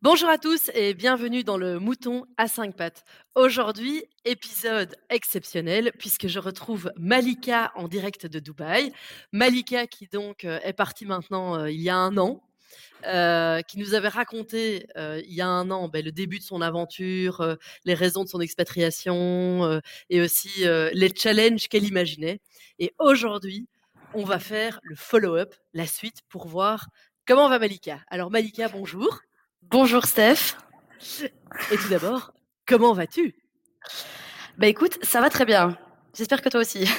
Bonjour à tous et bienvenue dans le Mouton à 5 pattes. Aujourd'hui, épisode exceptionnel puisque je retrouve Malika en direct de Dubaï. Malika qui donc euh, est partie maintenant euh, il y a un an, euh, qui nous avait raconté il y a un an ben, le début de son aventure, les raisons de son expatriation et aussi les challenges qu'elle imaginait. Et aujourd'hui, on va faire le follow-up, la suite pour voir comment va Malika. Alors Malika, bonjour. Bonjour Steph. Et tout d'abord, comment vas-tu? Bah écoute, ça va très bien. J'espère que toi aussi.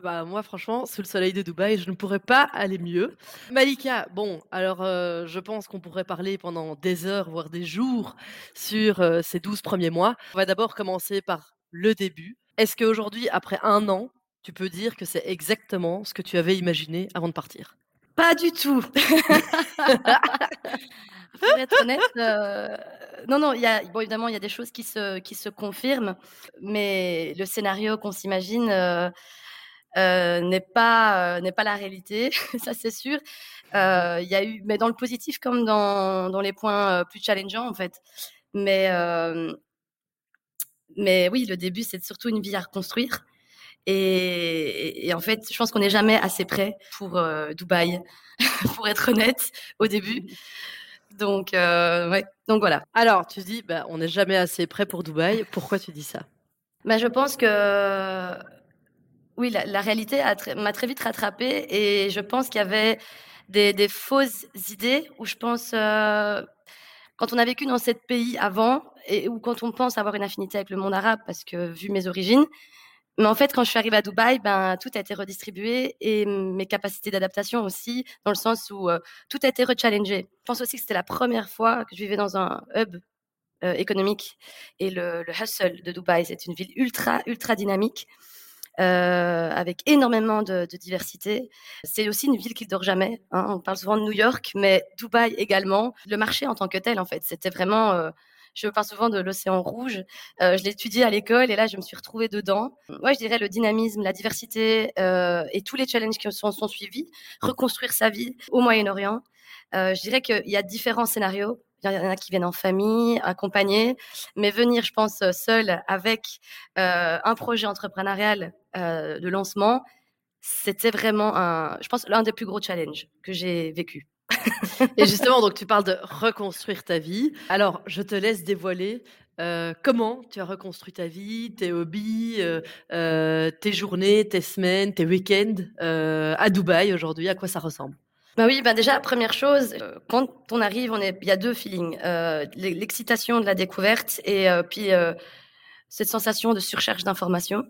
Bah moi franchement, sous le soleil de Dubaï, je ne pourrais pas aller mieux. Malika, bon, alors euh, je pense qu'on pourrait parler pendant des heures, voire des jours sur euh, ces 12 premiers mois. On va d'abord commencer par le début. Est-ce qu'aujourd'hui, après un an, tu peux dire que c'est exactement ce que tu avais imaginé avant de partir? Pas du tout. Pour être honnête, euh, non, non, bon, évidemment, il y a des choses qui se, qui se confirment, mais le scénario qu'on s'imagine euh, euh, n'est pas, n'est pas la réalité, ça c'est sûr. Il y a eu, mais dans le positif comme dans, dans les points plus challengeants en fait. Mais, mais oui, le début, c'est surtout une vie à reconstruire. Et, et, en fait, je pense qu'on n'est jamais assez prêt pour Dubaï, pour être honnête, au début. Donc, euh, ouais. Donc voilà. Alors, tu dis, bah, on n'est jamais assez prêt pour Dubaï. Pourquoi tu dis ça? Bah, Je pense que oui, la, réalité m'a très vite rattrapée et je pense qu'il y avait des, fausses idées où je pense, euh, quand on a vécu dans ce pays avant et ou quand on pense avoir une affinité avec le monde arabe, parce que vu mes origines, mais en fait, quand je suis arrivée à Dubaï, ben, tout a été redistribué et mes capacités d'adaptation aussi, dans le sens où euh, tout a été rechallengé. Je pense aussi que c'était la première fois que je vivais dans un hub euh, économique et le, le, hustle de Dubaï, c'est une ville ultra, ultra dynamique. Euh, avec énormément de, diversité. C'est aussi une ville qui ne dort jamais. Hein. On parle souvent de New York, mais Dubaï également. Le marché en tant que tel, en fait, c'était vraiment je parle souvent de l'océan rouge. Euh, je étudié à l'école et là, je me suis retrouvée dedans. Moi, je dirais le dynamisme, la diversité euh, et tous les challenges qui sont, sont suivis. Reconstruire sa vie au Moyen-Orient. Euh, je dirais qu'il y a différents scénarios. Il y en a qui viennent en famille, accompagnés, mais venir, je pense, seul avec un projet entrepreneurial de lancement, c'était vraiment, je pense, l'un des plus gros challenges que j'ai vécu. Et justement, donc tu parles de reconstruire ta vie. Alors, je te laisse dévoiler euh, comment tu as reconstruit ta vie, tes hobbies, euh, euh, tes journées, tes semaines, tes week-ends à Dubaï aujourd'hui. À quoi ça ressemble? Bah oui, bah déjà, première chose, quand on arrive, on est, il y a deux feelings. L'excitation de la découverte et puis cette sensation de surcharge d'informations.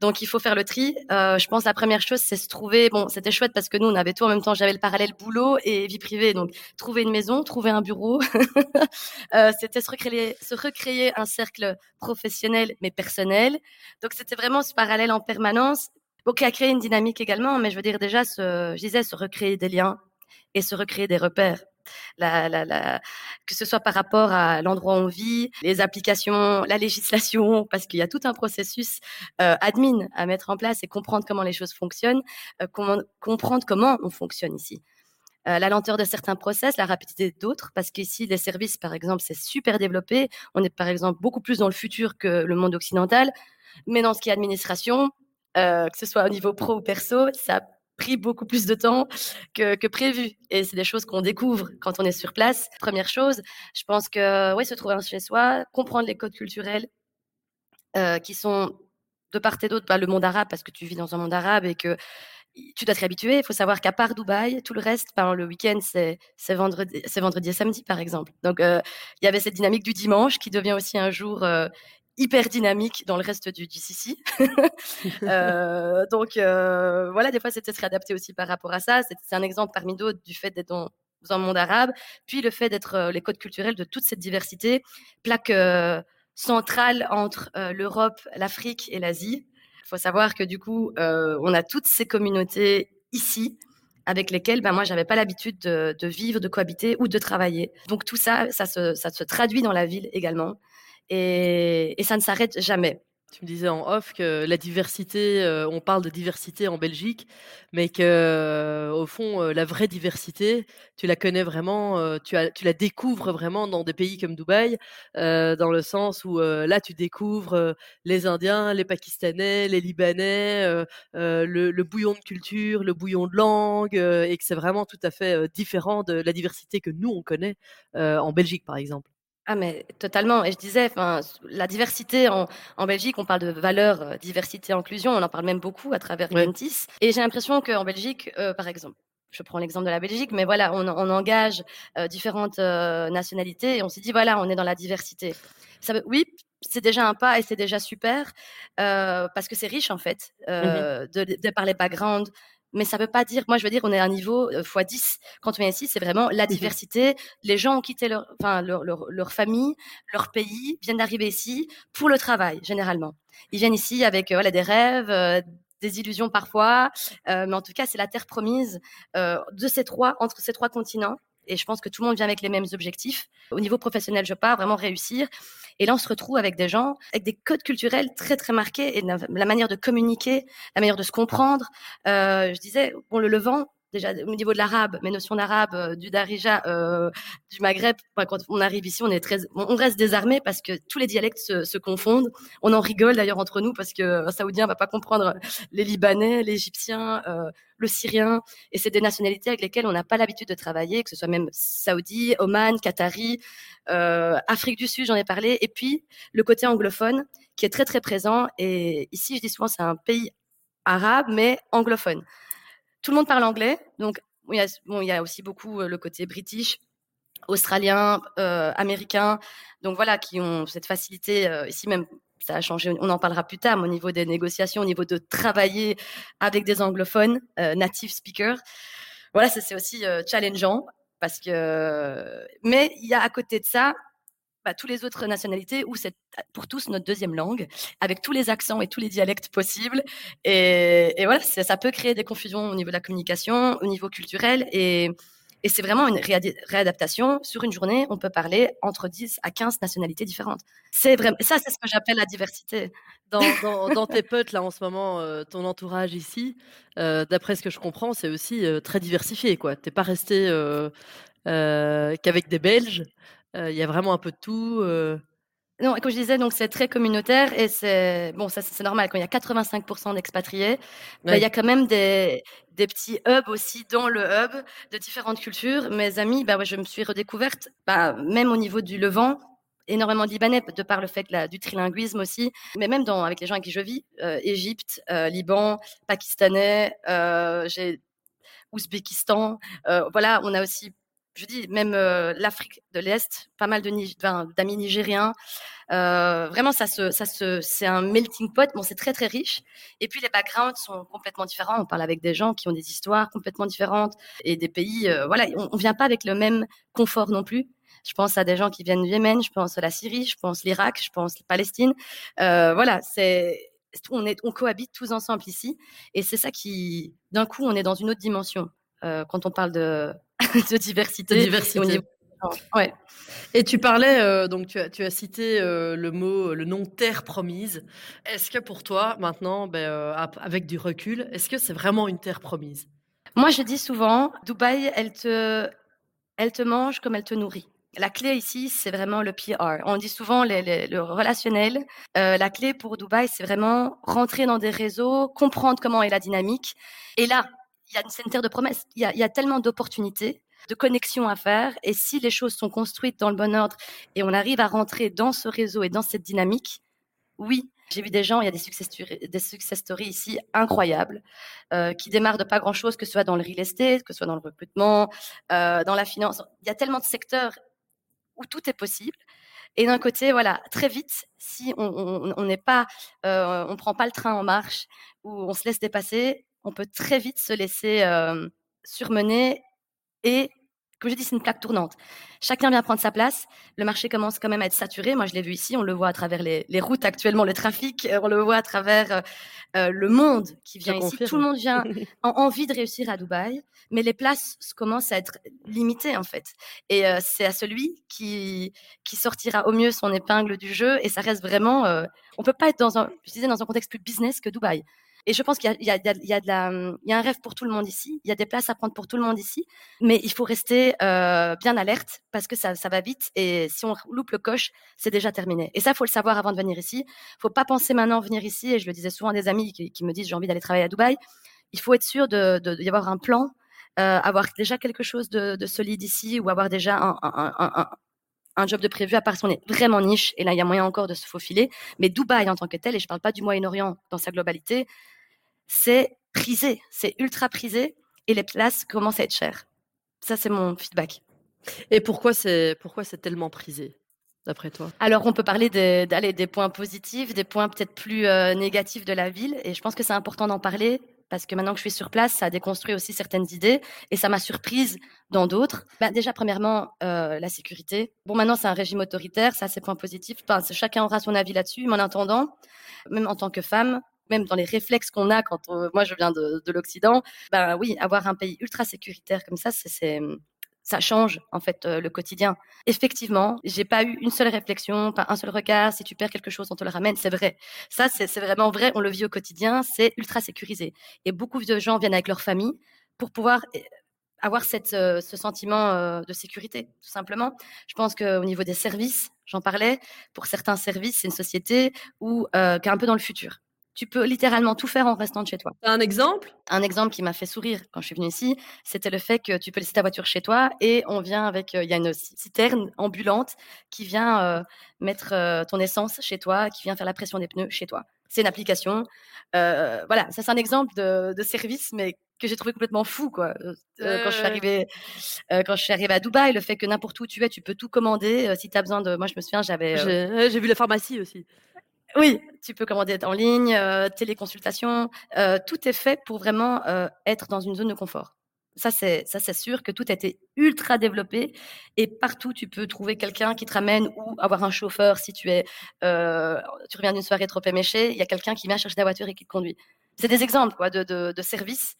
Donc, il faut faire le tri. Euh, je pense la première chose, c'est se trouver. Bon, c'était chouette parce que nous, on avait tout en même temps. J'avais le parallèle boulot et vie privée. Donc, trouver une maison, trouver un bureau. euh, c'était se recréer, se recréer un cercle professionnel mais personnel. Donc, c'était vraiment ce parallèle en permanence. Bon, qui a créé une dynamique également. Mais je veux dire déjà, se, je disais, se recréer des liens et se recréer des repères que ce soit par rapport à l'endroit où on vit, les applications, la législation, parce qu'il y a tout un processus euh, admin à mettre en place et comprendre comment les choses fonctionnent, euh, comprendre comment on fonctionne ici. Euh, la lenteur de certains process, la rapidité d'autres, parce qu'ici, les services, par exemple, c'est super développé. On est, par exemple, beaucoup plus dans le futur que le monde occidental. Mais dans ce qui est administration, que ce soit au niveau pro ou perso, ça beaucoup plus de temps que, prévu. Et c'est des choses qu'on découvre quand on est sur place. Première chose, je pense que oui, se trouver un chez soi, comprendre les codes culturels euh, qui sont de part et d'autre, pas le monde arabe parce que tu vis dans un monde arabe et que tu dois t'y habituer. Il faut savoir qu'à part Dubaï, tout le reste, pendant le week-end, c'est vendredi, vendredi et samedi, par exemple. Donc, euh, il y avait cette dynamique du dimanche qui devient aussi un jour euh, hyper dynamique dans le reste du GCC. euh, donc euh, voilà, des fois c'était se réadapter aussi par rapport à ça. C'est un exemple parmi d'autres du fait d'être dans, un monde arabe, puis le fait d'être euh, les codes culturels de toute cette diversité, plaque centrale entre l'Europe, l'Afrique et l'Asie. Il faut savoir que du coup, on a toutes ces communautés ici avec lesquelles ben, moi j'avais pas l'habitude de, de, vivre, de cohabiter ou de travailler. Donc tout ça, ça se, ça se traduit dans la ville également et, ça ne s'arrête jamais. Tu me disais en off que la diversité, euh, on parle de diversité en Belgique, mais que euh, au fond, euh, la vraie diversité, tu la connais vraiment, tu la découvres vraiment dans des pays comme Dubaï, dans le sens où là, tu découvres les Indiens, les Pakistanais, les Libanais, le, le, bouillon de culture, le bouillon de langue, et que c'est vraiment tout à fait différent de la diversité que nous on connaît en Belgique, par exemple. Ah mais totalement. Et je disais, enfin, la diversité en, en Belgique, on parle de valeur, euh, diversité, inclusion, on en parle même beaucoup à travers ouais. Et j'ai l'impression qu'en Belgique, euh, par exemple, je prends l'exemple de la Belgique, mais voilà, on, on engage euh, différentes nationalités et on s'est dit voilà, on est dans la diversité. Ça oui, c'est déjà un pas et c'est déjà super parce que c'est riche en fait mmh de, de, par les backgrounds, mais ça veut pas dire, moi je veux dire, on est à un niveau x 10. Quand on vient ici, c'est vraiment la mmh diversité. Les gens ont quitté leur, enfin, leur, leur, leur famille, leur pays, viennent d'arriver ici pour le travail, généralement. Ils viennent ici avec voilà, des rêves, euh, des illusions parfois, euh, mais en tout cas, c'est la terre promise euh, de ces trois, entre ces trois continents. Et je pense que tout le monde vient avec les mêmes objectifs. Au niveau professionnel, je pars vraiment réussir. Et là, on se retrouve avec des gens avec des codes culturels très très marqués et la manière de communiquer, la manière de se comprendre. Euh, je disais, bon, le Levant, déjà au niveau de l'arabe, mes notions d'arabe, euh, du darija, euh, du Maghreb, quand on arrive ici, on est très, on reste désarmé parce que tous les dialectes se, se confondent. On en rigole d'ailleurs entre nous parce que un Saoudien va pas comprendre les Libanais, l'Égyptien, euh, le Syrien, et c'est des nationalités avec lesquelles on n'a pas l'habitude de travailler, que ce soit même Saoudi, Oman, Qatari, euh, Afrique du Sud, j'en ai parlé, et puis le côté anglophone qui est très très présent. Et ici, je dis souvent, c'est un pays arabe mais anglophone tout le monde parle anglais, donc il y a, bon, il y a aussi beaucoup euh, le côté british, australien, euh, américain, donc voilà, qui ont cette facilité euh, ici même. Ça a changé, on en parlera plus tard, mais au niveau des négociations, au niveau de travailler avec des anglophones, euh, native speakers. Voilà, c'est aussi euh, challengeant parce que, mais il y a à côté de ça bah, tous les autres nationalités où c'est pour tous notre deuxième langue, avec tous les accents et tous les dialectes possibles. Et, et voilà, ça peut créer des confusions au niveau de la communication, au niveau culturel. Et, et c'est vraiment une réadaptation. Sur une journée, on peut parler entre 10 à 15 nationalités différentes. C'est vraiment, ça, c'est ce que j'appelle la diversité. Dans, dans, dans, tes potes, là, en ce moment, euh, ton entourage ici, euh, d'après ce que je comprends, c'est aussi euh, très diversifié, quoi. T'es pas resté qu'avec des Belges. Il y a vraiment un peu de tout. Non, comme je disais, donc c'est très communautaire et c'est bon, ça c'est normal quand il y a 85% d'expatriés, bah, il y a quand même des, des petits hubs aussi dans le hub de différentes cultures. Mes amis, bah ouais, je me suis redécouverte, bah, même au niveau du Levant, énormément de Libanais de par le fait la, du trilinguisme aussi, mais même dans avec les gens avec qui je vis, euh, Égypte, euh, Liban, Pakistanais, euh, j'ai Ouzbékistan, voilà, on a aussi je dis même euh, l'Afrique de l'Est, pas mal d'amis nigériens. Euh, vraiment, ça se, ça se, c'est un melting pot. Bon, c'est très très riche. Et puis les backgrounds sont complètement différents. On parle avec des gens qui ont des histoires complètement différentes et des pays. Euh, voilà, on, on vient pas avec le même confort non plus. Je pense à des gens qui viennent du Yémen, je pense à la Syrie, je pense l'Irak, je pense la Palestine. Voilà, c'est on est, on cohabite tous ensemble ici, et c'est ça qui, d'un coup, on est dans une autre dimension quand on parle de de diversité. De diversité. Au niveau... ouais. Et tu parlais, euh, donc tu as, tu as cité euh, le mot, le nom terre promise. Est-ce que pour toi, maintenant, ben, euh, avec du recul, est-ce que c'est vraiment une terre promise? Moi, je dis souvent, Dubaï, elle te, elle te mange comme elle te nourrit. La clé ici, c'est vraiment le PR. On dit souvent les, les, le relationnel. Euh, la clé pour Dubaï, c'est vraiment rentrer dans des réseaux, comprendre comment est la dynamique. Et là, il y a une terre de promesses. Il y a, tellement d'opportunités, de connexions à faire. Et si les choses sont construites dans le bon ordre et on arrive à rentrer dans ce réseau et dans cette dynamique, oui, j'ai vu des gens, il y a des success, des success stories ici incroyables, euh, qui démarrent de pas grand-chose, que ce soit dans le real estate, que ce soit dans le recrutement, euh, dans la finance. Il y a tellement de secteurs où tout est possible. Et d'un côté, voilà, très vite, si on n'est pas, euh, on prend pas le train en marche ou on se laisse dépasser, on peut très vite se laisser euh, surmener et comme je dis, c'est une plaque tournante. Chacun vient prendre sa place. Le marché commence quand même à être saturé. Moi, je l'ai vu ici. On le voit à travers les, routes actuellement, le trafic. Euh, on le voit à travers euh, euh, le monde qui vient ici. Tout le monde vient en envie de réussir à Dubaï, mais les places commencent à être limitées en fait. Et c'est à celui qui qui sortira au mieux son épingle du jeu. Et ça reste vraiment. on peut pas être dans un, je disais, dans un contexte plus business que Dubaï. Et je pense qu'il y, a, un rêve pour tout le monde ici. Il y a des places à prendre pour tout le monde ici. Mais il faut rester euh, bien alerte parce que ça, va vite. Et si on loupe le coche, c'est déjà terminé. Et ça, faut le savoir avant de venir ici. faut pas penser maintenant venir ici. Et je le disais souvent à des amis qui, me disent j'ai envie d'aller travailler à Dubaï. Il faut être sûr de, de, y avoir un plan, euh, avoir déjà quelque chose de, de, solide ici ou avoir déjà un, un, un, un job de prévu à part si on est vraiment niche et là il y a moyen encore de se faufiler mais Dubaï en tant que tel et je parle pas du Moyen-Orient dans sa globalité c'est prisé, c'est ultra prisé et les places commencent à être chères. Ça, c'est mon feedback. Et pourquoi c'est pourquoi c'est tellement prisé d'après toi? Alors, on peut parler d'aller des points positifs, des points peut-être plus euh, négatifs de la ville, et je pense que c'est important d'en parler parce que maintenant que je suis sur place, ça a déconstruit aussi certaines idées et ça m'a surprise dans d'autres. Bah, déjà, premièrement, euh, la sécurité. Bon, maintenant, c'est un régime autoritaire, ça, c'est point positif. Enfin, chacun aura son avis là-dessus, mais en attendant, même en tant que femme, même dans les réflexes qu'on a quand moi je viens de, l'Occident, ben oui, avoir un pays ultra sécuritaire comme ça, c'est ça change en fait euh, le quotidien. Effectivement, j'ai pas eu une seule réflexion, pas un seul regard. Si tu perds quelque chose, on te le ramène. C'est vrai. Ça, c'est vraiment vrai. On le vit au quotidien. C'est ultra sécurisé. Et beaucoup de gens viennent avec leur famille pour pouvoir eh, avoir cette, euh, ce sentiment euh, de sécurité, tout simplement. Je pense qu'au niveau des services, j'en parlais. Pour certains services, c'est une société où qui est un peu dans le futur. Tu peux littéralement tout faire en restant chez toi. Un exemple? Un exemple qui m'a fait sourire quand je suis venue ici, c'était le fait que tu peux laisser ta voiture chez toi et on vient avec, euh, il y a une citerne ambulante qui vient euh, mettre euh, ton essence chez toi, qui vient faire la pression des pneus chez toi. C'est une application. voilà, ça c'est un exemple de, de service, mais que j'ai trouvé complètement fou quoi. quand je suis arrivée quand je suis arrivée à Dubaï, le fait que n'importe où tu es, tu peux tout commander si tu as besoin de moi je me souviens, j'avais j'ai vu la pharmacie aussi. Oui, tu peux commander en ligne, euh, téléconsultation, euh, tout est fait pour vraiment euh, être dans une zone de confort. Ça c'est ça c'est sûr que tout a été ultra développé et partout tu peux trouver quelqu'un qui te ramène ou avoir un chauffeur si tu es tu reviens d'une soirée trop éméchée, il y a quelqu'un qui vient chercher ta voiture et qui te conduit. C'est des exemples quoi de, de, de services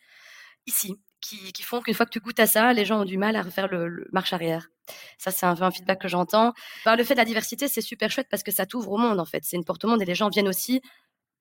ici qui, font qu'une fois que tu goûtes à ça, les gens ont du mal à refaire le, marche arrière. Ça, c'est un, un, feedback que j'entends. Bah, le fait de la diversité, c'est super chouette parce que ça t'ouvre au monde, en fait. C'est une porte au monde et les gens viennent aussi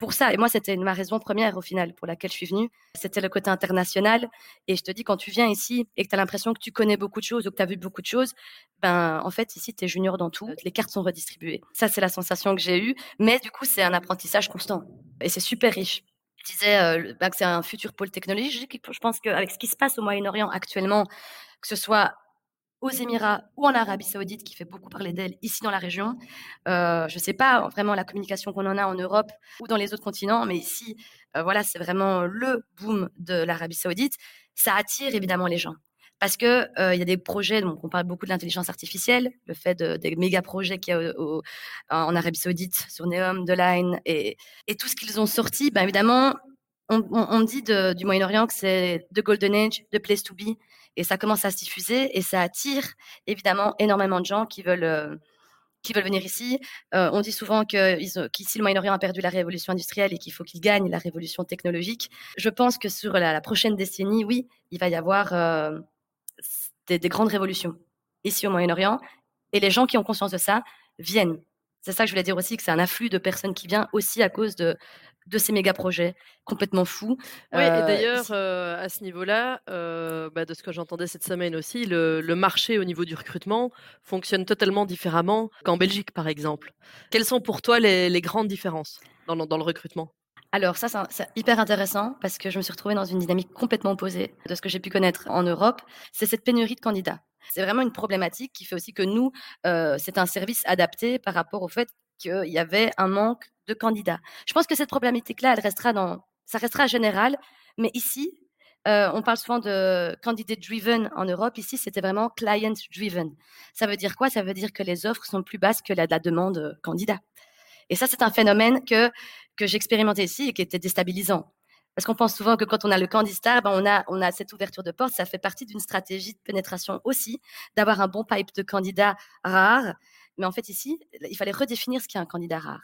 pour ça. Et moi, c'était ma raison première, au final, pour laquelle je suis venue. C'était le côté international. Et je te dis, quand tu viens ici et que tu as l'impression que tu connais beaucoup de choses ou que tu as vu beaucoup de choses, ben, en fait, ici, tu es junior dans tout. Les cartes sont redistribuées. Ça, c'est la sensation que j'ai eue. Mais du coup, c'est un apprentissage constant. Et c'est super riche. Je disais euh, bah, que c'est un futur pôle technologique. Je pense qu'avec ce qui se passe au Moyen-Orient actuellement, que ce soit aux Émirats ou en Arabie Saoudite, qui fait beaucoup parler d'elle ici dans la région. Euh, je ne sais pas vraiment la communication qu'on en a en Europe ou dans les autres continents, mais ici, euh, voilà, c'est vraiment le boom de l'Arabie Saoudite. Ça attire évidemment les gens parce que il y a des projets, on parle beaucoup de l'intelligence artificielle, le fait de, des méga projets qu'il y a en Arabie Saoudite sur Neom, The Line et, tout ce qu'ils ont sorti, ben évidemment, on, dit de, du Moyen-Orient que c'est the golden age, the place to be, et ça commence à se diffuser et ça attire évidemment énormément de gens qui veulent qui veulent venir ici. Euh, on dit souvent qu'ici, le Moyen-Orient a perdu la révolution industrielle et qu'il faut qu'il gagne la révolution technologique. Je pense que sur la, prochaine décennie, oui, il va y avoir euh, des, grandes révolutions ici au Moyen-Orient. Et les gens qui ont conscience de ça viennent. C'est ça que je voulais dire aussi, que c'est un afflux de personnes qui viennent aussi à cause de, de ces méga projets complètement fous. Oui, et euh, d'ailleurs, euh, à ce niveau-là, euh, bah, de ce que j'entendais cette semaine aussi, le, marché au niveau du recrutement fonctionne totalement différemment qu'en Belgique, par exemple. Quelles sont pour toi les, grandes différences dans, dans le recrutement? Alors ça, c'est hyper intéressant parce que je me suis retrouvée dans une dynamique complètement opposée de ce que j'ai pu connaître en Europe. C'est cette pénurie de candidats. C'est vraiment une problématique qui fait aussi que nous, euh, c'est un service adapté par rapport au fait qu'il y avait un manque de candidats. Je pense que cette problématique-là, elle restera dans, ça restera général, mais ici, on parle souvent de candidate driven en Europe. Ici, c'était vraiment client driven. Ça veut dire quoi? Ça veut dire que les offres sont plus basses que la, la demande candidat. Et ça, c'est un phénomène que, que j'ai expérimenté ici et qui était déstabilisant. Parce qu'on pense souvent que quand on a le candidat, ben on, a, on a cette ouverture de porte. Ça fait partie d'une stratégie de pénétration aussi, d'avoir un bon pipe de candidats rares. Mais en fait, ici, il fallait redéfinir ce qu'est un candidat rare.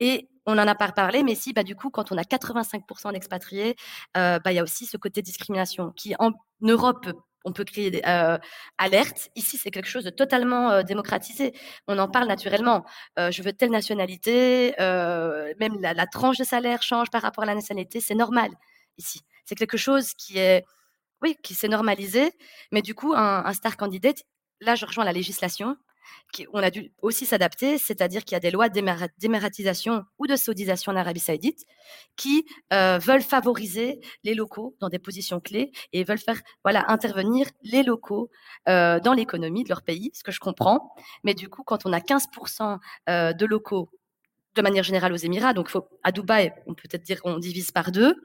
Et on n'en a pas parlé, mais si, bah, du coup, quand on a 85% d'expatriés, euh, bah, il y a aussi ce côté discrimination qui, en Europe, on peut créer des euh, alertes. Ici, c'est quelque chose de totalement euh, démocratisé. On en parle naturellement. Euh, je veux telle nationalité, même la, tranche de salaire change par rapport à la nationalité. C'est normal ici. C'est quelque chose qui est, oui, qui s'est normalisé. Mais du coup, un, un star candidate, là, je rejoins la législation on a dû aussi s'adapter, c'est-à-dire qu'il y a des lois d'émiratisation ou de saudisation en Arabie Saoudite qui euh, veulent favoriser les locaux dans des positions clés et veulent faire voilà intervenir les locaux euh, dans l'économie de leur pays, ce que je comprends. Mais du coup, quand on a 15% euh, de locaux de manière générale aux Émirats, donc à Dubaï, on peut peut-être dire qu'on divise par deux.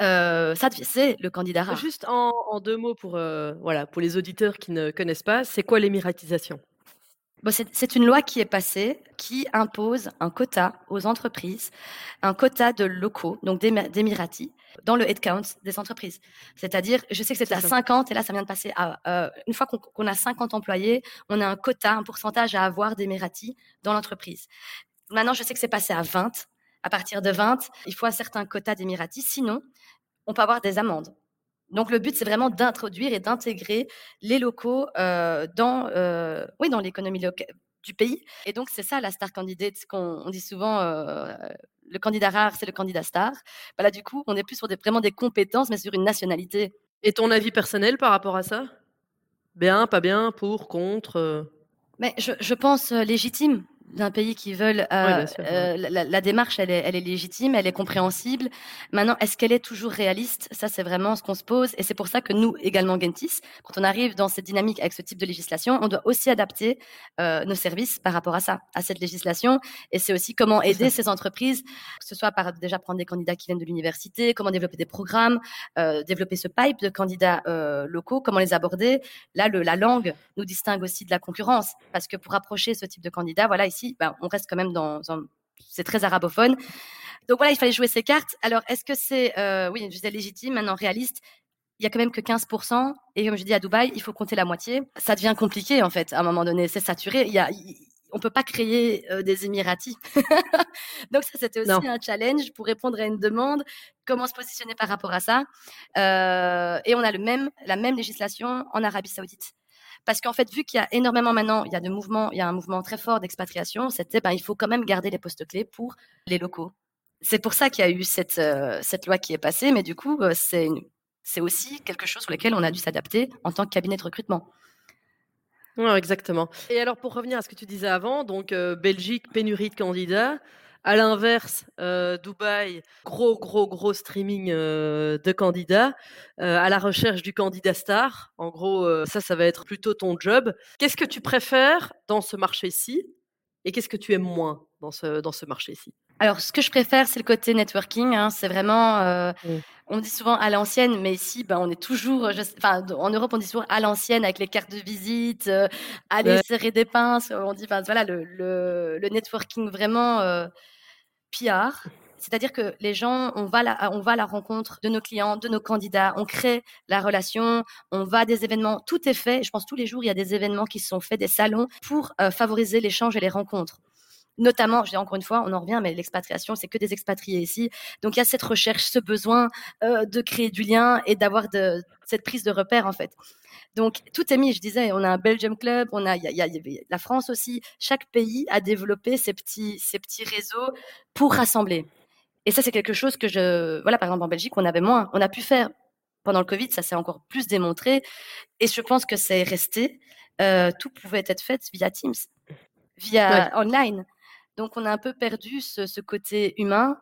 Ça, c'est le candidat rare. Juste en, deux mots pour, voilà, pour les auditeurs qui ne connaissent pas, c'est quoi l'émiratisation? C'est une loi qui est passée qui impose un quota aux entreprises, un quota de locaux, donc d'Émiratis, dans le headcount des entreprises. C'est-à-dire, je sais que c'était à 50 et là, ça vient de passer à. Euh, une fois qu'on a 50 employés, on a un quota, un pourcentage à avoir d'Émiratis dans l'entreprise. Maintenant, je sais que c'est passé à 20. À partir de 20, il faut un certain quota d'Émiratis. Sinon, on peut avoir des amendes. Donc le but, c'est vraiment d'introduire et d'intégrer les locaux euh, dans, euh, oui, dans l'économie du pays. Et donc c'est ça la star candidate, qu'on dit souvent. Euh, le candidat rare, c'est le candidat star. Bah là, du coup, on est plus sur des, vraiment des compétences, mais sur une nationalité. Et ton avis personnel par rapport à ça? Bien, pas bien, pour, contre Mais je, je pense légitime d'un pays qui veulent euh, euh, la, démarche elle est, elle est, légitime elle est compréhensible. Maintenant est-ce qu'elle est toujours réaliste? Ça c'est vraiment ce qu'on se pose. Et c'est pour ça que nous également Gentis quand on arrive dans cette dynamique avec ce type de législation on doit aussi adapter euh, nos services par rapport à ça à cette législation. Et c'est aussi comment aider ces entreprises que ce soit par déjà prendre des candidats qui viennent de l'université comment développer des programmes développer ce pipe de candidats locaux comment les aborder. Là le, la langue nous distingue aussi de la concurrence parce que pour approcher ce type de candidats voilà ben, on reste quand même dans, c'est très arabophone. Donc voilà, il fallait jouer ces cartes. Alors, est-ce que c'est, euh, oui, je disais légitime, maintenant réaliste? Il y a quand même que 15%. Et comme je dis à Dubaï, il faut compter la moitié. Ça devient compliqué, en fait, à un moment donné. C'est saturé. Il y a, on peut pas créer euh, des Émiratis. Donc ça, c'était aussi un challenge pour répondre à une demande. Comment se positionner par rapport à ça? Euh, Et on a le même, la même législation en Arabie Saoudite. Parce qu'en fait, vu qu'il y a énormément maintenant, il y a de mouvements, il y a un mouvement très fort d'expatriation, c'était, ben, il faut quand même garder les postes clés pour les locaux. C'est pour ça qu'il y a eu cette, euh, cette loi qui est passée, mais du coup, euh, c'est, c'est aussi quelque chose sur lequel on a dû s'adapter en tant que cabinet de recrutement. Ouais, exactement. Et alors, pour revenir à ce que tu disais avant, donc euh, Belgique, pénurie de candidats. À l'inverse, euh, Dubaï, gros, gros, gros streaming euh, de candidats euh, à la recherche du candidat star. En gros, ça, ça va être plutôt ton job. Qu'est-ce que tu préfères dans ce marché-ci et qu'est-ce que tu aimes moins dans ce, dans ce marché-ci? Alors, ce que je préfère, c'est le côté networking. Hein. c'est vraiment. Mmh. On dit souvent à l'ancienne, mais ici, ben, on est toujours. En Europe, on dit toujours à l'ancienne avec les cartes de visite, aller serrer des pinces. On dit, voilà, le, le, le networking vraiment PR, c'est-à-dire que les gens, on va, on va à la rencontre de nos clients, de nos candidats, on crée la relation, on va à des événements, tout est fait. Je pense tous les jours, il y a des événements qui sont faits, des salons pour euh, favoriser l'échange et les rencontres. Notamment, je dis encore une fois, on en revient, mais l'expatriation, c'est que des expatriés ici. Donc il y a cette recherche, ce besoin euh, de créer du lien et d'avoir cette prise de repère en fait. Donc tout est mis, je disais, on a un Belgium Club, on a, il y, a, la France aussi. Chaque pays a développé ces petits, ces petits réseaux pour rassembler. Et ça, c'est quelque chose que je, voilà, par exemple en Belgique, on avait moins, on a pu faire pendant le Covid, ça s'est encore plus démontré. Et je pense que c'est resté. Euh, tout pouvait être fait via Teams, via online. Donc on a un peu perdu ce, côté humain.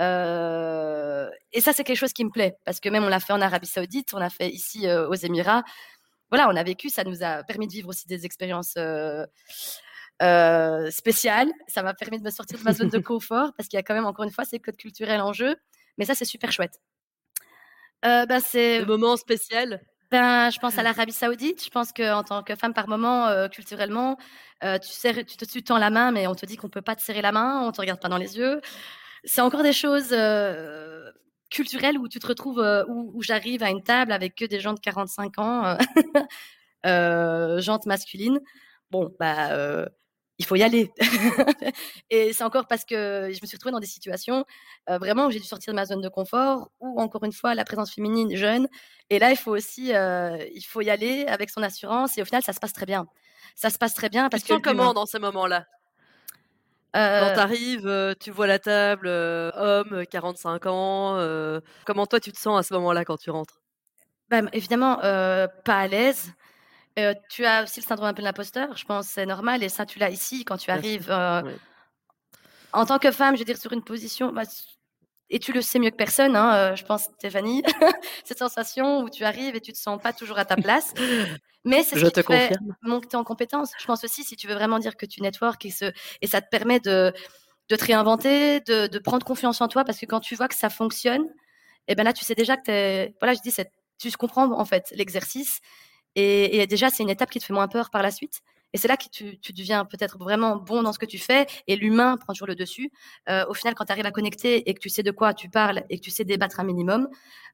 Euh, et ça, c'est quelque chose qui me plaît, parce que même on l'a fait en Arabie Saoudite, on l'a fait ici euh, aux Émirats. Voilà, on a vécu, ça nous a permis de vivre aussi des expériences euh, spéciales. Ça m'a permis de me sortir de ma zone de confort, parce qu'il y a quand même, encore une fois, ces codes culturels en jeu. Mais ça, c'est super chouette. euh, ben, c'est le moment spécial. Ben, je pense à l'Arabie Saoudite. Je pense qu'en tant que femme, par moment, euh, culturellement, euh, tu, serres, tu, te, tu tends la main, mais on te dit qu'on peut pas te serrer la main, on te regarde pas dans les yeux. C'est encore des choses euh, culturelles où tu te retrouves, euh, où, où j'arrive à une table avec que des gens de 45 ans, euh, euh, jantes masculines. Bon, bah, euh, il faut y aller. et c'est encore parce que je me suis retrouvée dans des situations vraiment où j'ai dû sortir de ma zone de confort, ou encore une fois la présence féminine jeune. Et là, il faut aussi, il faut y aller avec son assurance. Et au final, ça se passe très bien. Ça se passe très bien parce tu que sens comment dans ces moments-là? Quand euh, t'arrives, euh, tu vois la table, euh, homme, 45 ans. comment toi tu te sens à ce moment-là quand tu rentres? Bah, évidemment, pas à l'aise. Euh, tu as aussi le syndrome un peu de l'imposteur, je pense, c'est normal. Et ça, tu l'as ici quand tu arrives. euh, Oui. en tant que femme, je veux dire, sur une position, bah, et tu le sais mieux que personne, hein, euh, je pense, Stéphanie, cette sensation où tu arrives et tu te sens pas toujours à ta place. Mais c'est ce Je qui te te fait monter en compétence. Je pense aussi, si tu veux vraiment dire que tu network et, ce, et ça te permet de, de te réinventer, de, de prendre confiance en toi, parce que quand tu vois que ça fonctionne, et ben là, tu sais déjà que t'es, voilà, je dis, tu comprends en fait l'exercice, et, et déjà, c'est une étape qui te fait moins peur par la suite. Et c'est là que tu, tu deviens peut-être vraiment bon dans ce que tu fais, et l'humain prend toujours le dessus. Euh, au final, quand tu arrives à connecter et que tu sais de quoi tu parles et que tu sais débattre un minimum,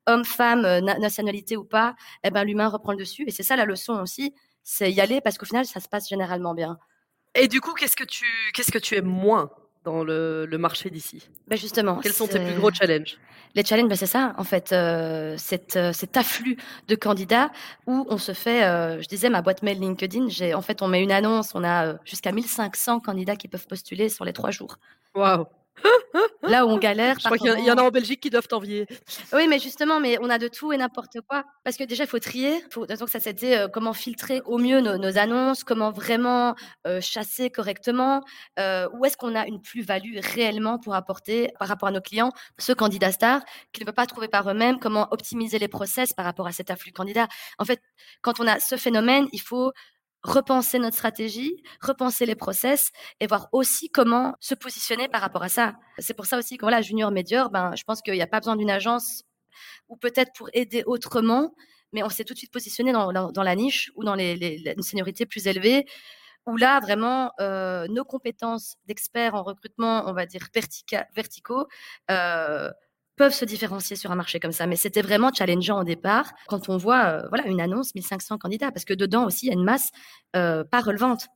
homme, femme, euh, na- nationalité ou pas, eh ben l'humain reprend le dessus. Et c'est ça la leçon aussi, c'est y aller parce qu'au final, ça se passe généralement bien. Et du coup, qu'est-ce que tu, qu'est-ce que tu aimes moins dans le, le marché d'ici? Ben justement, Quels sont tes plus gros challenges? Les challenges, ben c'est ça, en fait, euh, cet, euh, cet afflux de candidats où on se fait, euh, je disais, ma boîte mail LinkedIn, j'ai, en fait, on met une annonce, on a euh, jusqu'à 1500 candidats qui peuvent postuler sur les trois jours. Waouh Là où on galère, Je crois qu'il y en- il y en a en Belgique qui doivent t'envier. Oui, mais justement, mais on a de tout et n'importe quoi. Parce que déjà, il faut trier. Faut, donc ça, c'était euh, comment filtrer au mieux nos, nos annonces, comment vraiment euh, chasser correctement, euh, où est-ce qu'on a une plus-value réellement pour apporter par rapport à nos clients, ce candidat star qui ne peut pas trouver par eux-mêmes, comment optimiser les process par rapport à cet afflux candidat. En fait, quand on a ce phénomène, il faut repenser notre stratégie, repenser les process et voir aussi comment se positionner par rapport à ça. C'est pour ça aussi que voilà, junior médior, ben je pense qu'il n'y a pas besoin d'une agence ou peut-être pour aider autrement, mais on s'est tout de suite positionné dans, dans, la niche ou dans les, une seniorité plus élevée où là vraiment euh, nos compétences d'experts en recrutement, on va dire vertica- verticaux, euh, peuvent se différencier sur un marché comme ça. Mais c'était vraiment challengeant au départ quand on voit euh, voilà une annonce 1500 candidats parce que dedans aussi il y a une masse euh, pas relevante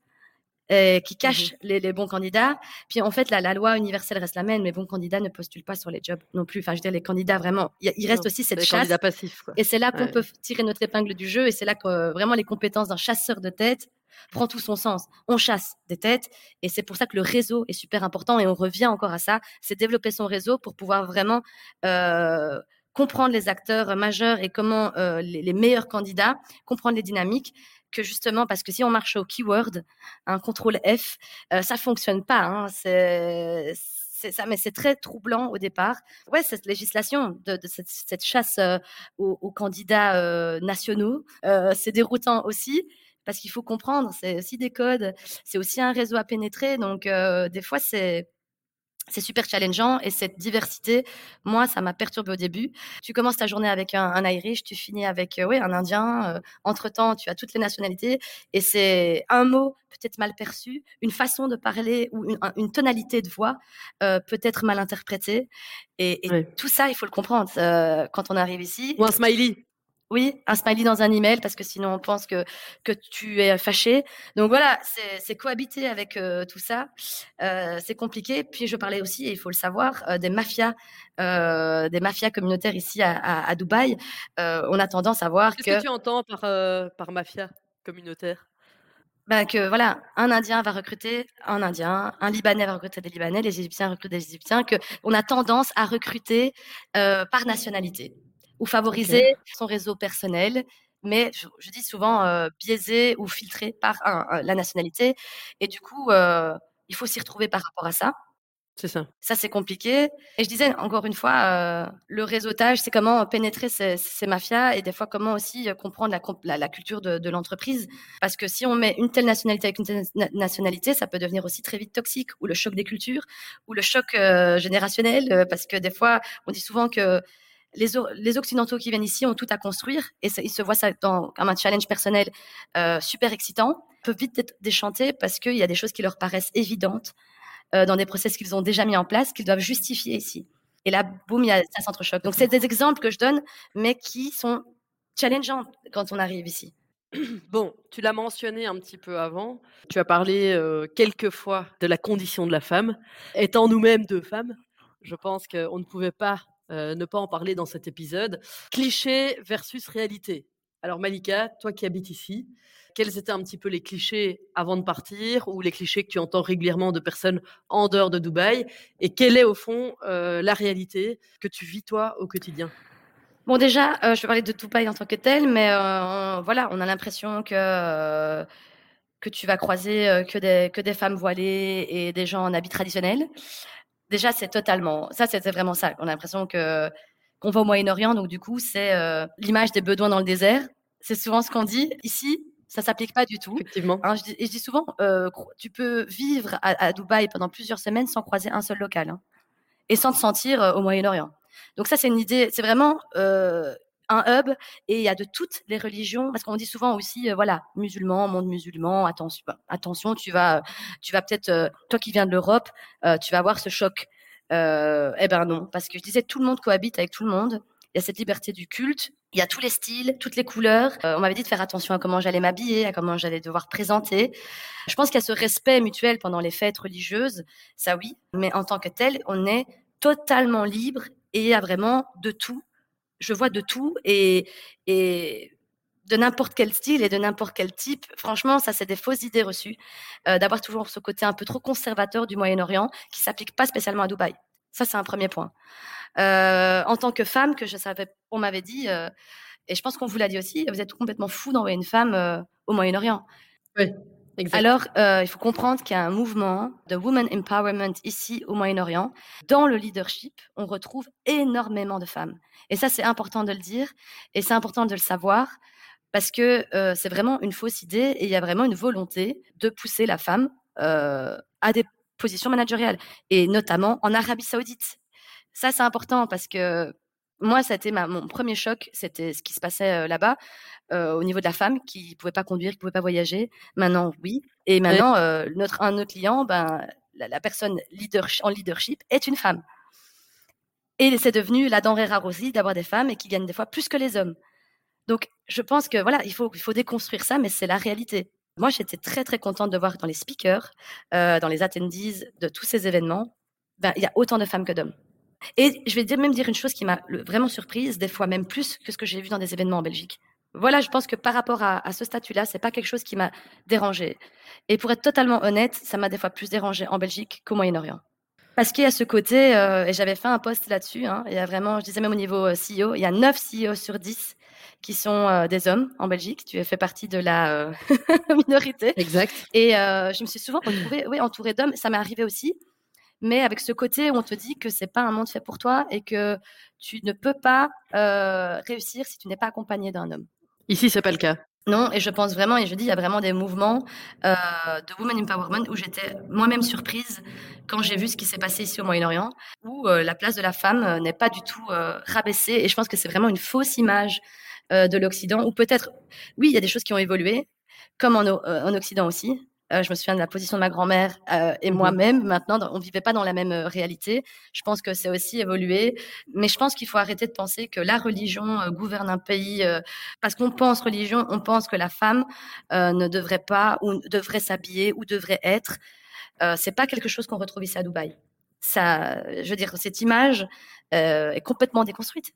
euh, qui cache les, les bons candidats. Puis en fait, la, la loi universelle reste la même, mais bons candidats ne postulent pas sur les jobs non plus. Enfin, je veux dire, les candidats vraiment, il, reste Non, aussi cette Les chasse. candidats passifs, quoi. Et c'est là qu'on Ouais. peut tirer notre épingle du jeu et c'est là que euh, vraiment les compétences d'un chasseur de tête prend tout son sens. On chasse des têtes et c'est pour ça que le réseau est super important et on revient encore à ça, c'est développer son réseau pour pouvoir vraiment euh, comprendre les acteurs majeurs et comment euh, les, les meilleurs candidats, comprendre les dynamiques que justement parce que si on marche au keyword, un contrôle F, euh, ça fonctionne pas. Hein, c'est ça, mais c'est très troublant au départ. Ouais, cette législation de, cette, chasse euh, aux, candidats euh, nationaux, c'est déroutant aussi parce qu'il faut comprendre, c'est aussi des codes, c'est aussi un réseau à pénétrer. Donc, des fois, c'est c'est super challengeant et cette diversité, moi, ça m'a perturbé au début. Tu commences ta journée avec un, un Irish, tu finis avec euh, ouais, un Indien. euh, entre-temps, tu as toutes les nationalités et c'est un mot peut-être mal perçu, une façon de parler ou une, un- une tonalité de voix euh, peut-être mal interprétée. Et, tout ça, il faut le comprendre quand on arrive ici. Ou un smiley. Oui, un smiley dans un email parce que sinon on pense que que tu es fâché. Donc voilà, c'est cohabiter avec euh, tout ça, euh, c'est compliqué. Puis je parlais aussi, et il faut le savoir, euh, des mafias, euh, des mafias communautaires ici à, à, à Dubaï. Euh, on a tendance à voir Qu'est-ce que que tu entends par, euh, par mafia communautaire? Ben que voilà, un Indien va recruter un Indien, un Libanais va recruter des Libanais, les Égyptiens recrutent des Égyptiens, que on a tendance à recruter euh, par nationalité ou favoriser son réseau personnel, mais je, je dis souvent euh, biaisé ou filtré par un- un- la nationalité. Et du coup, euh, il faut s'y retrouver par rapport à ça. C'est ça. Ça, c'est compliqué. Et je disais, encore une fois, euh, le réseautage, c'est comment pénétrer ces, ces mafias et des fois comment aussi comprendre la, comp- la, la culture de, de l'entreprise. Parce que si on met une telle nationalité avec une telle na- nationalité, ça peut devenir aussi très vite toxique, ou le choc des cultures, ou le choc euh, générationnel, parce que des fois, on dit souvent que les, Occidentaux qui viennent ici ont tout à construire et ils se voient ça comme un challenge personnel euh, super excitant, peuvent vite être déchantés parce qu'il y a des choses qui leur paraissent évidentes euh, dans des process qu'ils ont déjà mis en place, qu'ils doivent justifier ici. Et là, boum, il y a ça s'entrechoque. Donc, c'est des exemples que je donne, mais qui sont challengeants quand on arrive ici. Bon, tu l'as mentionné un petit peu avant. Tu as parlé euh, quelques fois de la condition de la femme. Étant nous-mêmes deux femmes, je pense qu'on ne pouvait pas euh, ne pas en parler dans cet épisode. Cliché versus réalité. Alors Malika, toi qui habites ici, quels étaient un petit peu les clichés avant de partir ou les clichés que tu entends régulièrement de personnes en dehors de Dubaï? Et quelle est au fond euh, la réalité que tu vis toi au quotidien? Bon déjà, euh, je vais parler de Dubaï en tant que tel, mais voilà, on a l'impression que que tu vas croiser que des que des femmes voilées et des gens en habits traditionnels. Déjà, c'est totalement. Ça, c'était vraiment ça. On a l'impression que qu'on va au Moyen-Orient, donc du coup, c'est euh, l'image des bedouins dans le désert. C'est souvent ce qu'on dit. Ici, ça s'applique pas du tout. Effectivement. Hein, je, dis, et je dis souvent, euh, tu peux vivre à, Dubaï pendant plusieurs semaines sans croiser un seul local hein, et sans te sentir euh, au Moyen-Orient. Donc ça, c'est une idée. C'est vraiment un hub et il y a de toutes les religions parce qu'on dit souvent aussi euh, voilà musulmans monde musulman attention attention tu vas tu vas peut-être euh, toi qui viens de l'Europe euh, tu vas avoir ce choc. Eh ben non parce que je disais tout le monde cohabite avec tout le monde. Il y a cette liberté du culte il y a tous les styles toutes les couleurs. On m'avait dit de faire attention à comment j'allais m'habiller à comment j'allais devoir présenter. Je pense qu'il y a ce respect mutuel pendant les fêtes religieuses ça oui mais en tant que tel on est totalement libre et il y a vraiment de tout je vois de tout et, de n'importe quel style et de n'importe quel type. Franchement, ça, c'est des fausses idées reçues euh, d'avoir toujours ce côté un peu trop conservateur du Moyen-Orient qui s'applique pas spécialement à Dubaï. Ça, c'est un premier point. Euh, en tant que femme, que je savais, on m'avait dit, euh, et je pense qu'on vous l'a dit aussi, vous êtes complètement fou d'envoyer une femme au Moyen-Orient. Oui. Alors, euh, il faut comprendre qu'il y a un mouvement de women empowerment ici au Moyen-Orient. Dans le leadership, on retrouve énormément de femmes. Et ça, c'est important de le dire et c'est important de le savoir parce que euh, c'est vraiment une fausse idée et il y a vraiment une volonté de pousser la femme euh, à des positions managériales et notamment en Arabie Saoudite. Ça, c'est important parce que moi, été mon premier choc, c'était ce qui se passait là-bas. Euh, au niveau de la femme qui pouvait pas conduire, qui pouvait pas voyager. Maintenant, oui. Et maintenant, euh, notre un de nos clients, ben la, personne leader, en leadership est une femme. Et c'est devenu la denrée rare aussi d'avoir des femmes et qui gagnent des fois plus que les hommes. Donc, je pense que voilà, il faut il faut déconstruire ça, mais c'est la réalité. Moi, j'étais très très contente de voir dans les speakers, euh, dans les attendees de tous ces événements, ben il y a autant de femmes que d'hommes. Et je vais dire, même dire une chose qui m'a vraiment surprise, des fois même plus que ce que j'ai vu dans des événements en Belgique. Voilà, je pense que par rapport à, ce statut-là, c'est pas quelque chose qui m'a dérangé. Et pour être totalement honnête, ça m'a des fois plus dérangé en Belgique qu'au Moyen-Orient. Parce qu'il y a ce côté, euh, et j'avais fait un post là-dessus, hein, il y a vraiment, je disais même au niveau euh, CEO, il y a 9 CEO sur 10 qui sont euh, des hommes en Belgique. Tu fais partie de la minorité. Exact. Et je me suis souvent retrouvée oui, entourée d'hommes. Ça m'est arrivé aussi mais avec ce côté où on te dit que c'est pas un monde fait pour toi et que tu ne peux pas réussir si tu n'es pas accompagné d'un homme. Ici, c'est pas le cas. Non, et je pense vraiment, et je dis, il y a vraiment des mouvements euh, de Women Empowerment où j'étais moi-même surprise quand j'ai vu ce qui s'est passé ici au Moyen-Orient, où euh, la place de la femme euh, n'est pas du tout rabaissée. Et je pense que c'est vraiment une fausse image de l'Occident, ou peut-être, oui, il y a des choses qui ont évolué, comme en, en Occident aussi. Euh, je me souviens de la position de ma grand-mère euh, et mmh moi-même. Maintenant, on ne vivait pas dans la même euh, réalité. Je pense que c'est aussi évolué. Mais je pense qu'il faut arrêter de penser que la religion gouverne un pays. parce qu'on pense religion, on pense que la femme ne devrait pas ou devrait s'habiller ou devrait être. c'est pas quelque chose qu'on retrouve ici à Dubaï. Ça, je veux dire, cette image est complètement déconstruite.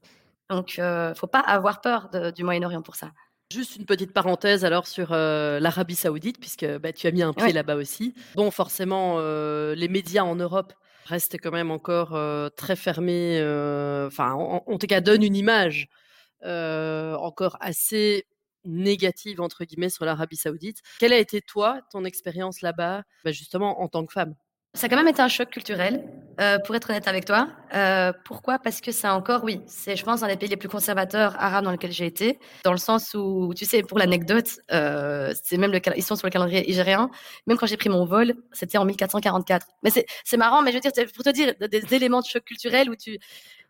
Donc, ne faut pas avoir peur du Moyen-Orient pour ça. Juste une petite parenthèse alors sur euh, l'Arabie Saoudite, puisque bah, tu as mis un pied là-bas aussi. Bon, forcément, euh, les médias en Europe restent quand même encore euh, très fermés, enfin, en, en, tout cas, donnent une image encore assez négative, entre guillemets, sur l'Arabie Saoudite. Quelle a été, toi, ton expérience là-bas, bah, justement, en tant que femme? Ça a quand même été un choc culturel, euh, pour être honnête avec toi. Euh, pourquoi? Parce que c'est encore, oui, c'est, je pense, dans les pays les plus conservateurs arabes dans lesquels j'ai été, dans le sens où, tu sais, pour l'anecdote, euh, c'est même ils sont sur le calendrier igérien. Même quand j'ai pris mon vol, c'était en 1444. Mais c'est, marrant, mais je veux dire, pour te dire des éléments de choc culturel où tu,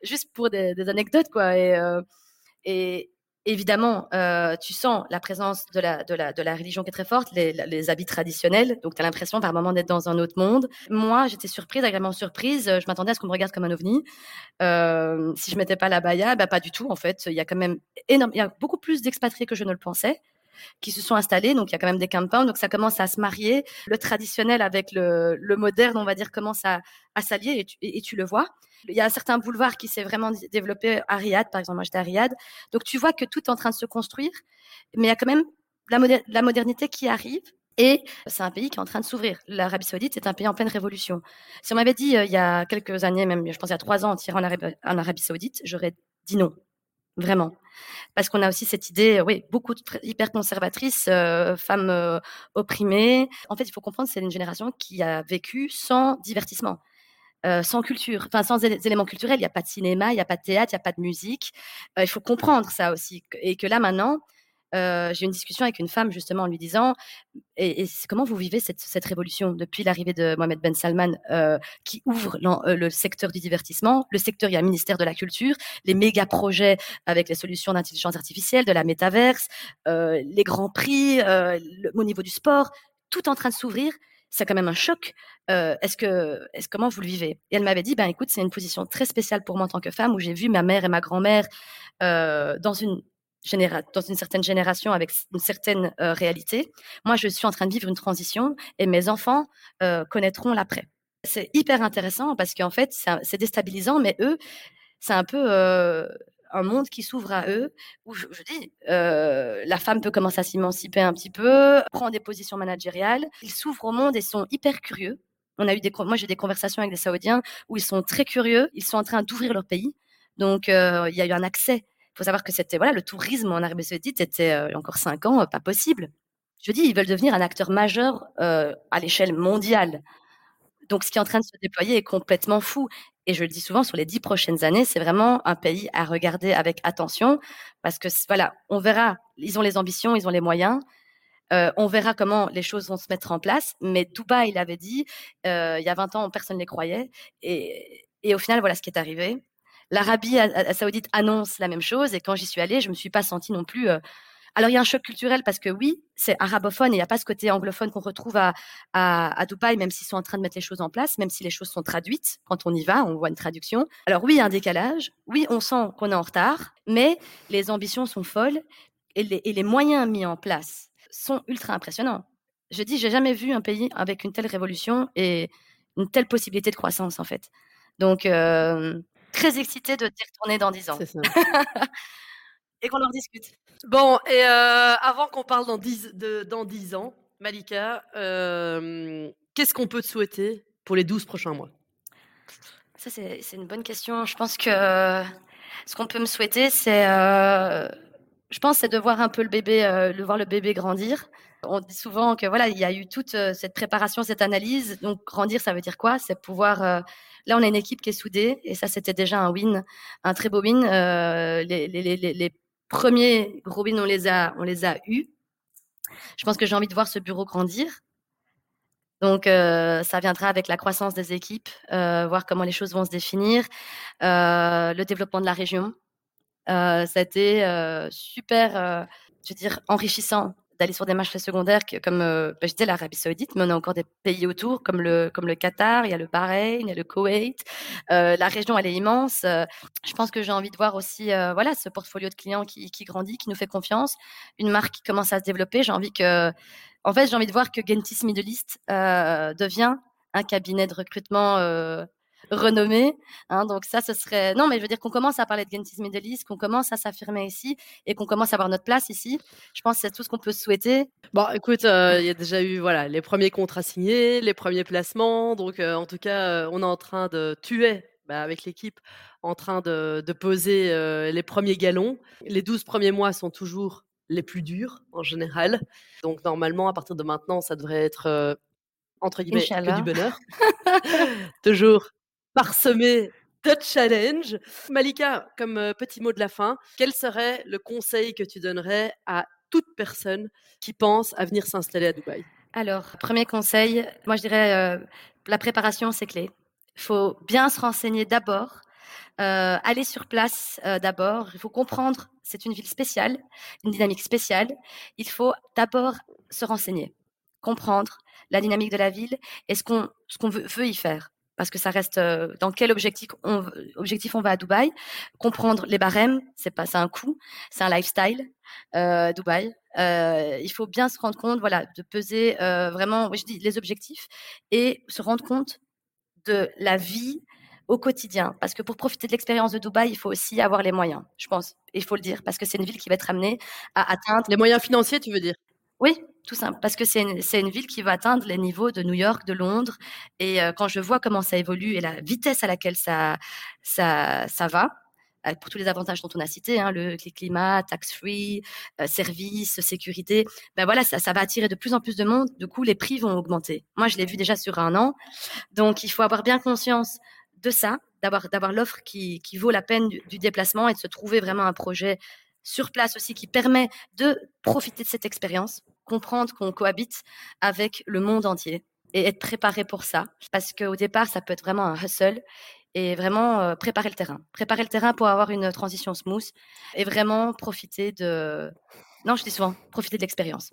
juste pour des, anecdotes, quoi. Et, évidemment, euh, tu sens la présence de la, religion qui est très forte, les, les habits traditionnels. Donc, tu as l'impression par moment d'être dans un autre monde. Moi, j'étais surprise, agréablement surprise. Je m'attendais à ce qu'on me regarde comme un ovni. Euh, si je mettais pas la baya, bah, pas du tout, en fait. Il y a quand même énorme, il y a beaucoup plus d'expatriés que je ne le pensais qui se sont installés. Donc, il y a quand même des campagnes. Donc, ça commence à se marier. Le traditionnel avec le, moderne, on va dire, commence à, s'allier et, tu le vois. Il y a un certain boulevard qui s'est vraiment développé à Riyad, par exemple. Moi, j'étais à Riyad. Donc, tu vois que tout est en train de se construire, mais il y a quand même la, la modernité qui arrive. Et c'est un pays qui est en train de s'ouvrir. L'Arabie Saoudite est un pays en pleine révolution. Si on m'avait dit euh, il y a quelques années, même je pense il y a trois ans, en Arabie, en Arabie Saoudite, j'aurais dit non, vraiment. Parce qu'on a aussi cette idée, oui, beaucoup de hyper conservatrices, euh, femmes euh, opprimées. En fait, il faut comprendre, c'est une génération qui a vécu sans divertissement. Euh, sans culture, enfin sans éléments culturels. Il n'y a pas de cinéma, il n'y a pas de théâtre, il n'y a pas de musique. Il faut comprendre ça aussi. Et que là maintenant, euh, j'ai eu une discussion avec une femme justement en lui disant comment vous vivez cette, révolution depuis l'arrivée de Mohamed Ben Salman euh, qui ouvre le secteur du divertissement le secteur il y a le ministère de la culture les méga projets avec les solutions d'intelligence artificielle de la métaverse euh, les grands prix au niveau du sport tout en train de s'ouvrir c'est quand même un choc. Euh, est-ce que, comment vous le vivez? Et elle m'avait dit, ben écoute, c'est une position très spéciale pour moi en tant que femme où j'ai vu ma mère et ma grand-mère euh, dans une dans une certaine génération avec une certaine euh, réalité. Moi, je suis en train de vivre une transition et mes enfants euh, connaîtront l'après. C'est hyper intéressant parce qu'en fait, c'est déstabilisant, mais eux, c'est un peu euh, un monde qui s'ouvre à eux, où je, dis, la femme peut commencer à s'émanciper un petit peu, prendre des positions managériales. Ils s'ouvrent au monde et sont hyper curieux. On a eu des, moi j'ai des conversations avec des Saoudiens où ils sont très curieux, ils sont en train d'ouvrir leur pays. Donc il y a eu un accès. Faut savoir que c'était voilà le tourisme en Arabie Saoudite était euh, il y a encore cinq ans pas possible. Je dis ils veulent devenir un acteur majeur à l'échelle mondiale. Donc, ce qui est en train de se déployer est complètement fou. Et je le dis souvent, sur les dix prochaines années, c'est vraiment un pays à regarder avec attention parce que voilà, on verra. Ils ont les ambitions, ils ont les moyens. Euh, on verra comment les choses vont se mettre en place. Mais Dubaï, il avait dit, euh, il y a 20 ans, personne ne les croyait. Et, et, au final, voilà ce qui est arrivé. L'Arabie saoudite annonce la même chose. Et quand j'y suis allée, je me suis pas sentie non plus euh, alors, il y a un choc culturel parce que oui, c'est arabophone et il n'y a pas ce côté anglophone qu'on retrouve à, Dubaï, même s'ils sont en train de mettre les choses en place, même si les choses sont traduites. Quand on y va, on voit une traduction. Alors oui, il y a un décalage. Oui, on sent qu'on est en retard, mais les ambitions sont folles et les, moyens mis en place sont ultra impressionnants. Je dis, j'ai jamais vu un pays avec une telle révolution et une telle possibilité de croissance, en fait. Donc, euh, très excité de t'y retourner dans dix ans. et qu'on leur discute. Bon, et euh, avant qu'on parle dans dix, de, dans 10 ans, Malika, euh, qu'est-ce qu'on peut te souhaiter pour les 12 prochains mois? Ça, c'est, c'est une bonne question. Je pense que ce qu'on peut me souhaiter, c'est, euh, je pense, c'est de voir un peu le bébé, euh, de voir le bébé grandir. On dit souvent que voilà, il y a eu toute euh, cette préparation, cette analyse. Donc, grandir, ça veut dire quoi? C'est pouvoir. Euh, là, on a une équipe qui est soudée, et ça, c'était déjà un win, un très beau win. les, les, premiers gros wins, on les a, on les a eus. Je pense que j'ai envie de voir ce bureau grandir. Donc, euh, ça viendra avec la croissance des équipes, euh, voir comment les choses vont se définir, euh, le développement de la région. Euh, ça a été euh, super, euh, je veux dire, enrichissant d'aller sur des marchés secondaires comme euh, bah, j'étais l'Arabie Saoudite, mais on a encore des pays autour comme le comme le Qatar, il y a le Bahreïn, il y a le Koweït. Euh, la région elle est immense. Euh, je pense que j'ai envie de voir aussi euh, voilà ce portfolio de clients qui, qui grandit, qui nous fait confiance, une marque qui commence à se développer. J'ai envie que en fait j'ai envie de voir que Gentis Middle East devient un cabinet de recrutement renommé. Hein, donc ça, ce serait... Non, mais je veux dire qu'on commence à parler de Gentis Middle East, qu'on commence à s'affirmer ici et qu'on commence à avoir notre place ici. Je pense que c'est tout ce qu'on peut souhaiter. Bon, écoute, euh, il y a déjà eu voilà les premiers contrats signés, les premiers placements. Donc, euh, en tout cas, euh, on est en train de tuer bah, avec l'équipe, en train de, de poser les premiers galons. Les 12 premiers mois sont toujours les plus durs en général. Donc, normalement, à partir de maintenant, ça devrait être entre guillemets que du bonheur. toujours parsemé de challenge. Malika, comme euh, petit mot de la fin, quel serait le conseil que tu donnerais à toute personne qui pense à venir s'installer à Dubaï? Alors, premier conseil, moi je dirais euh, la préparation, c'est clé. Il faut bien se renseigner d'abord Euh, aller sur place d'abord. Il faut comprendre, c'est une ville spéciale, une dynamique spéciale. Il faut d'abord se renseigner, comprendre la dynamique de la ville et ce qu'on ce qu'on veut, veut y faire parce que ça reste euh, dans quel objectif on, objectif on va à Dubaï, comprendre les barèmes, c'est pas c'est un coût, c'est un lifestyle euh, Dubaï. Euh, il faut bien se rendre compte, voilà, de peser euh, vraiment, oui, je dis les objectifs et se rendre compte de la vie au quotidien. Parce que pour profiter de l'expérience de Dubaï, il faut aussi avoir les moyens, je pense. Il faut le dire, parce que c'est une ville qui va être amenée à atteindre. Les moyens financiers, tu veux dire? Oui, tout simple. Parce que c'est une, ville qui va atteindre les niveaux de New York, de Londres. Et euh, quand je vois comment ça évolue et la vitesse à laquelle ça, va, euh, pour tous les avantages dont on a cité, hein, le climat, tax-free, euh, services, sécurité, ben voilà, ça, va attirer de plus en plus de monde. Du coup, les prix vont augmenter. Moi, je l'ai vu déjà sur un an. Donc, il faut avoir bien conscience de ça, d'avoir l'offre qui, vaut la peine du déplacement et de se trouver vraiment un projet sur place aussi qui permet de profiter de cette expérience, comprendre qu'on cohabite avec le monde entier et être préparé pour ça. Parce qu'au départ, ça peut être vraiment un hustle et vraiment euh, préparer le terrain. Préparer le terrain pour avoir une transition smooth et vraiment profiter de... Non, je dis souvent, profiter de l'expérience.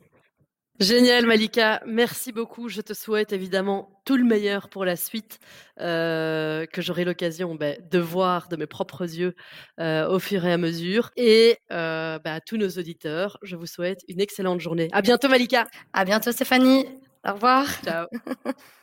Génial Malika, merci beaucoup. Je te souhaite évidemment tout le meilleur pour la suite, euh, que j'aurai l'occasion bah, de voir de mes propres yeux euh, au fur et à mesure. Et euh, bah, à tous nos auditeurs, je vous souhaite une excellente journée. À bientôt Malika. À bientôt Stéphanie. Au revoir. Ciao.